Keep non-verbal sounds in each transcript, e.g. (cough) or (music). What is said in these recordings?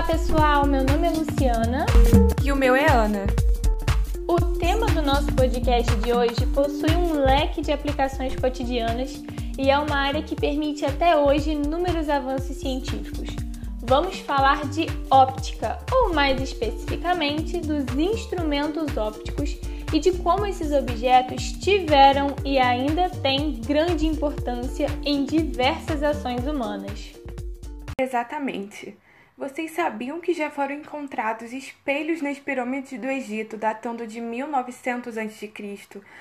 Olá pessoal, meu nome é Luciana. E o meu é Ana. O tema do nosso podcast de hoje possui um leque de aplicações cotidianas e é uma área que permite até hoje inúmeros avanços científicos. Vamos falar de óptica, ou mais especificamente dos instrumentos ópticos e de como esses objetos tiveram e ainda têm grande importância em diversas ações humanas. Exatamente. Vocês sabiam que já foram encontrados espelhos nas pirâmides do Egito datando de 1900 a.C.,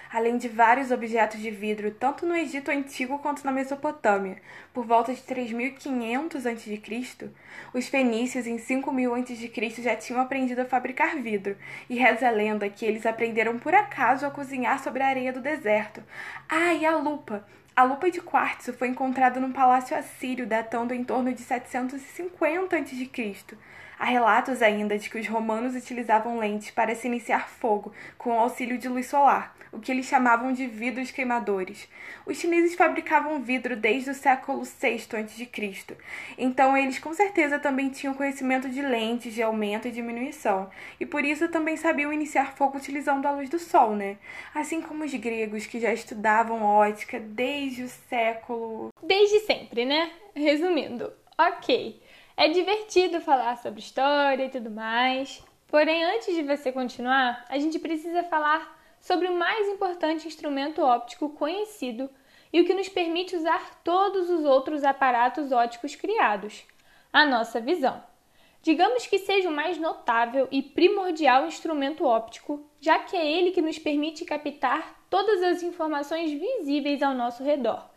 além de vários objetos de vidro tanto no Egito antigo quanto na Mesopotâmia, por volta de 3500 a.C.? Os fenícios em 5000 a.C. já tinham aprendido a fabricar vidro, e reza a lenda que eles aprenderam por acaso a cozinhar sobre a areia do deserto. Ah, e a lupa! A lupa de quartzo foi encontrada num palácio assírio datando em torno de 750 a.C. Há relatos ainda de que os romanos utilizavam lentes para se iniciar fogo com o auxílio de luz solar, o que eles chamavam de vidros queimadores. Os chineses fabricavam vidro desde o século VI a.C., então eles com certeza também tinham conhecimento de lentes, de aumento e diminuição, e por isso também sabiam iniciar fogo utilizando a luz do sol, né? Assim como os gregos que já estudavam ótica desde o século. Desde sempre, né? Resumindo, ok. É divertido falar sobre história e tudo mais. Porém, antes de você continuar, a gente precisa falar sobre o mais importante instrumento óptico conhecido e o que nos permite usar todos os outros aparatos ópticos criados, a nossa visão. Digamos que seja o mais notável e primordial instrumento óptico, já que é ele que nos permite captar todas as informações visíveis ao nosso redor.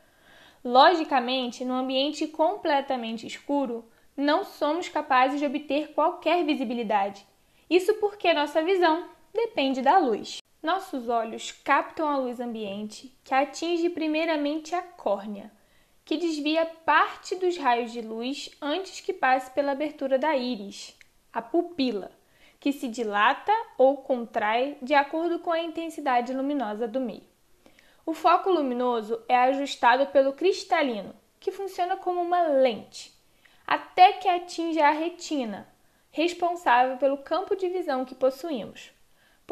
Logicamente, num ambiente completamente escuro, não somos capazes de obter qualquer visibilidade. Isso porque nossa visão depende da luz. Nossos olhos captam a luz ambiente, que atinge primeiramente a córnea, que desvia parte dos raios de luz antes que passe pela abertura da íris, a pupila, que se dilata ou contrai de acordo com a intensidade luminosa do meio. O foco luminoso é ajustado pelo cristalino, que funciona como uma lente até que atinja a retina, responsável pelo campo de visão que possuímos,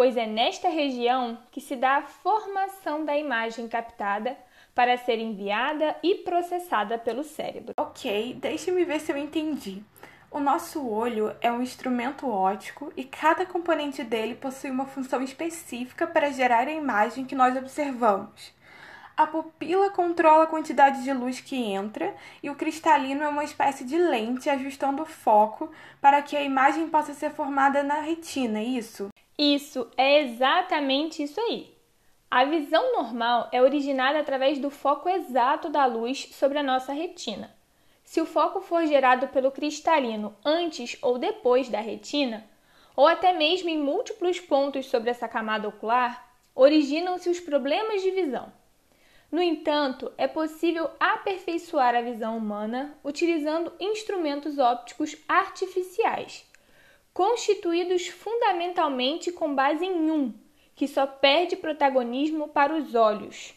pois é nesta região que se dá a formação da imagem captada para ser enviada e processada pelo cérebro. Ok, deixe-me ver se eu entendi. O nosso olho é um instrumento óptico e cada componente dele possui uma função específica para gerar a imagem que nós observamos. A pupila controla a quantidade de luz que entra e o cristalino é uma espécie de lente ajustando o foco para que a imagem possa ser formada na retina, é isso? Isso, é exatamente isso aí. A visão normal é originada através do foco exato da luz sobre a nossa retina. Se o foco for gerado pelo cristalino antes ou depois da retina, ou até mesmo em múltiplos pontos sobre essa camada ocular, originam-se os problemas de visão. No entanto, é possível aperfeiçoar a visão humana utilizando instrumentos ópticos artificiais, constituídos fundamentalmente com base em um, que só perde protagonismo para os olhos: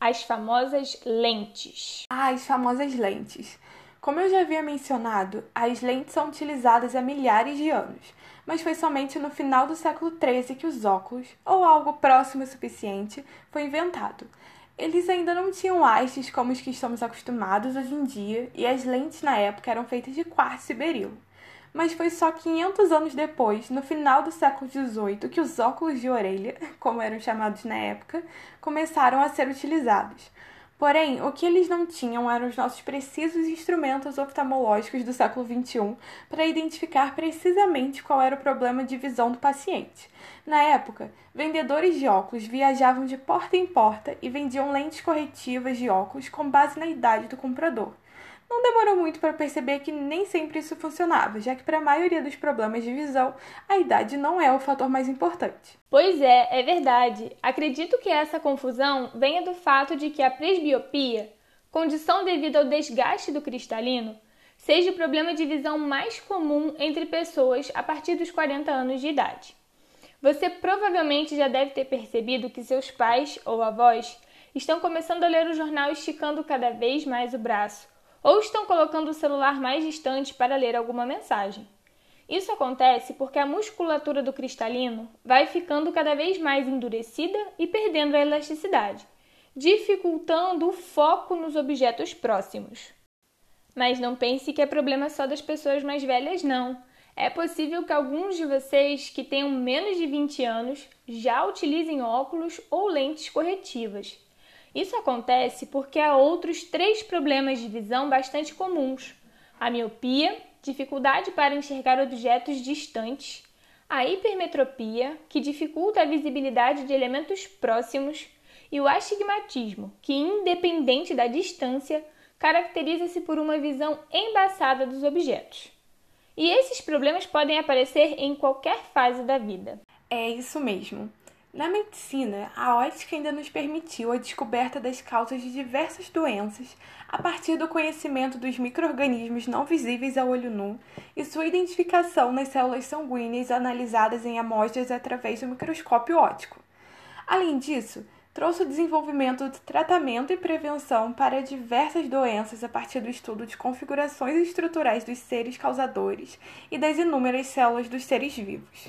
as famosas lentes. Ah, as famosas lentes. Como eu já havia mencionado, as lentes são utilizadas há milhares de anos, mas foi somente no final do século XIII que os óculos, ou algo próximo o suficiente, foi inventado. Eles ainda não tinham hastes como os que estamos acostumados hoje em dia, e as lentes na época eram feitas de quartzo e berilo. Mas foi só 500 anos depois, no final do século XVIII, que os óculos de orelha, (laughs) como eram chamados na época, começaram a ser utilizados. Porém, o que eles não tinham eram os nossos precisos instrumentos oftalmológicos do século XXI para identificar precisamente qual era o problema de visão do paciente. Na época, vendedores de óculos viajavam de porta em porta e vendiam lentes corretivas de óculos com base na idade do comprador. Não demorou muito para perceber que nem sempre isso funcionava, já que para a maioria dos problemas de visão, a idade não é o fator mais importante. Pois é, é verdade. Acredito que essa confusão venha do fato de que a presbiopia, condição devido ao desgaste do cristalino, seja o problema de visão mais comum entre pessoas a partir dos 40 anos de idade. Você provavelmente já deve ter percebido que seus pais ou avós estão começando a ler o jornal esticando cada vez mais o braço ou estão colocando o celular mais distante para ler alguma mensagem. Isso acontece porque a musculatura do cristalino vai ficando cada vez mais endurecida e perdendo a elasticidade, dificultando o foco nos objetos próximos. Mas não pense que é problema só das pessoas mais velhas, não. É possível que alguns de vocês que tenham menos de 20 anos já utilizem óculos ou lentes corretivas. Isso acontece porque há outros três problemas de visão bastante comuns: a miopia, dificuldade para enxergar objetos distantes, a hipermetropia, que dificulta a visibilidade de elementos próximos, e o astigmatismo, que, independente da distância, caracteriza-se por uma visão embaçada dos objetos. E esses problemas podem aparecer em qualquer fase da vida. É isso mesmo. Na medicina, a ótica ainda nos permitiu a descoberta das causas de diversas doenças a partir do conhecimento dos microrganismos não visíveis ao olho nu e sua identificação nas células sanguíneas analisadas em amostras através do microscópio óptico. Além disso, trouxe o desenvolvimento de tratamento e prevenção para diversas doenças a partir do estudo de configurações estruturais dos seres causadores e das inúmeras células dos seres vivos.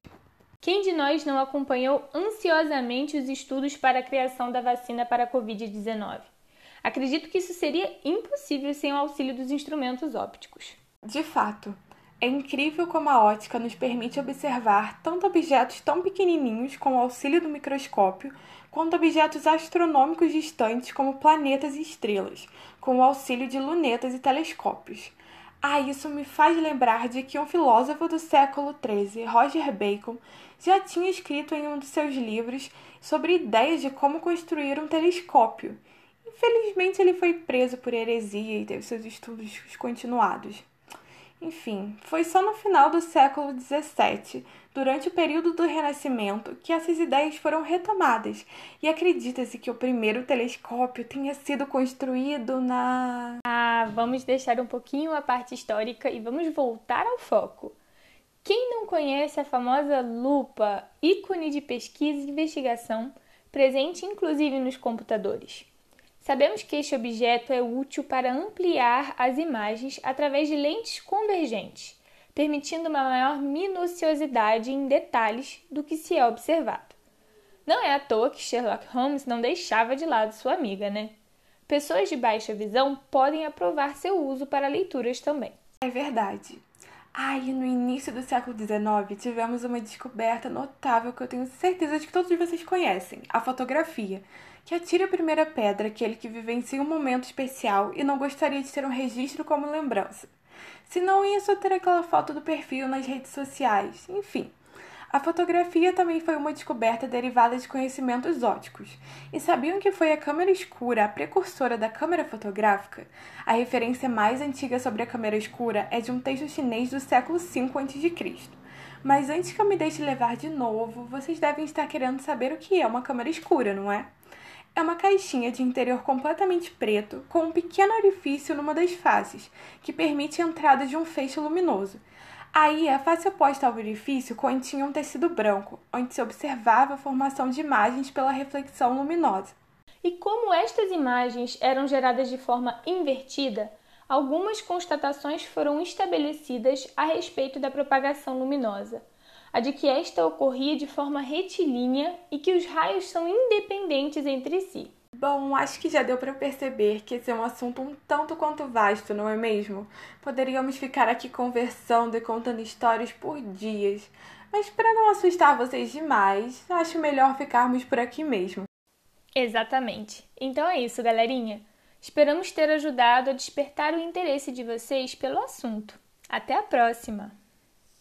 Quem de nós não acompanhou ansiosamente os estudos para a criação da vacina para a Covid-19? Acredito que isso seria impossível sem o auxílio dos instrumentos ópticos. De fato, é incrível como a ótica nos permite observar tanto objetos tão pequenininhos com o auxílio do microscópio, quanto objetos astronômicos distantes como planetas e estrelas, com o auxílio de lunetas e telescópios. Ah, isso me faz lembrar de que um filósofo do século XIII, Roger Bacon, já tinha escrito em um de seus livros sobre ideias de como construir um telescópio. Infelizmente, ele foi preso por heresia e teve seus estudos continuados. Enfim, foi só no final do século XVII, durante o período do Renascimento, que essas ideias foram retomadas, e acredita-se que o primeiro telescópio tenha sido construído na. Vamos deixar um pouquinho a parte histórica e vamos voltar ao foco. Quem não conhece a famosa lupa, ícone de pesquisa e investigação, presente inclusive nos computadores? Sabemos que este objeto é útil para ampliar as imagens através de lentes convergentes, permitindo uma maior minuciosidade em detalhes do que se é observado. Não é à toa que Sherlock Holmes não deixava de lado sua amiga, né? Pessoas de baixa visão podem aprovar seu uso para leituras também. É verdade. Ah, e no início do século XIX tivemos uma descoberta notável que eu tenho certeza de que todos vocês conhecem: a fotografia. Que atira a primeira pedra aquele que vivencia um momento especial e não gostaria de ter um registro como lembrança. Se não ia só ter aquela foto do perfil nas redes sociais, enfim. A fotografia também foi uma descoberta derivada de conhecimentos óticos. E sabiam que foi a câmera escura a precursora da câmera fotográfica? A referência mais antiga sobre a câmera escura é de um texto chinês do século V a.C. Mas antes que eu me deixe levar de novo, vocês devem estar querendo saber o que é uma câmera escura, não é? É uma caixinha de interior completamente preto, com um pequeno orifício numa das faces, que permite a entrada de um feixe luminoso. Aí, a face oposta ao orifício continha um tecido branco, onde se observava a formação de imagens pela reflexão luminosa. E como estas imagens eram geradas de forma invertida, algumas constatações foram estabelecidas a respeito da propagação luminosa. A de que esta ocorria de forma retilínea e que os raios são independentes entre si. Bom, acho que já deu para perceber que esse é um assunto um tanto quanto vasto, não é mesmo? Poderíamos ficar aqui conversando e contando histórias por dias, mas para não assustar vocês demais, acho melhor ficarmos por aqui mesmo. Exatamente. Então é isso, galerinha. Esperamos ter ajudado a despertar o interesse de vocês pelo assunto. Até a próxima!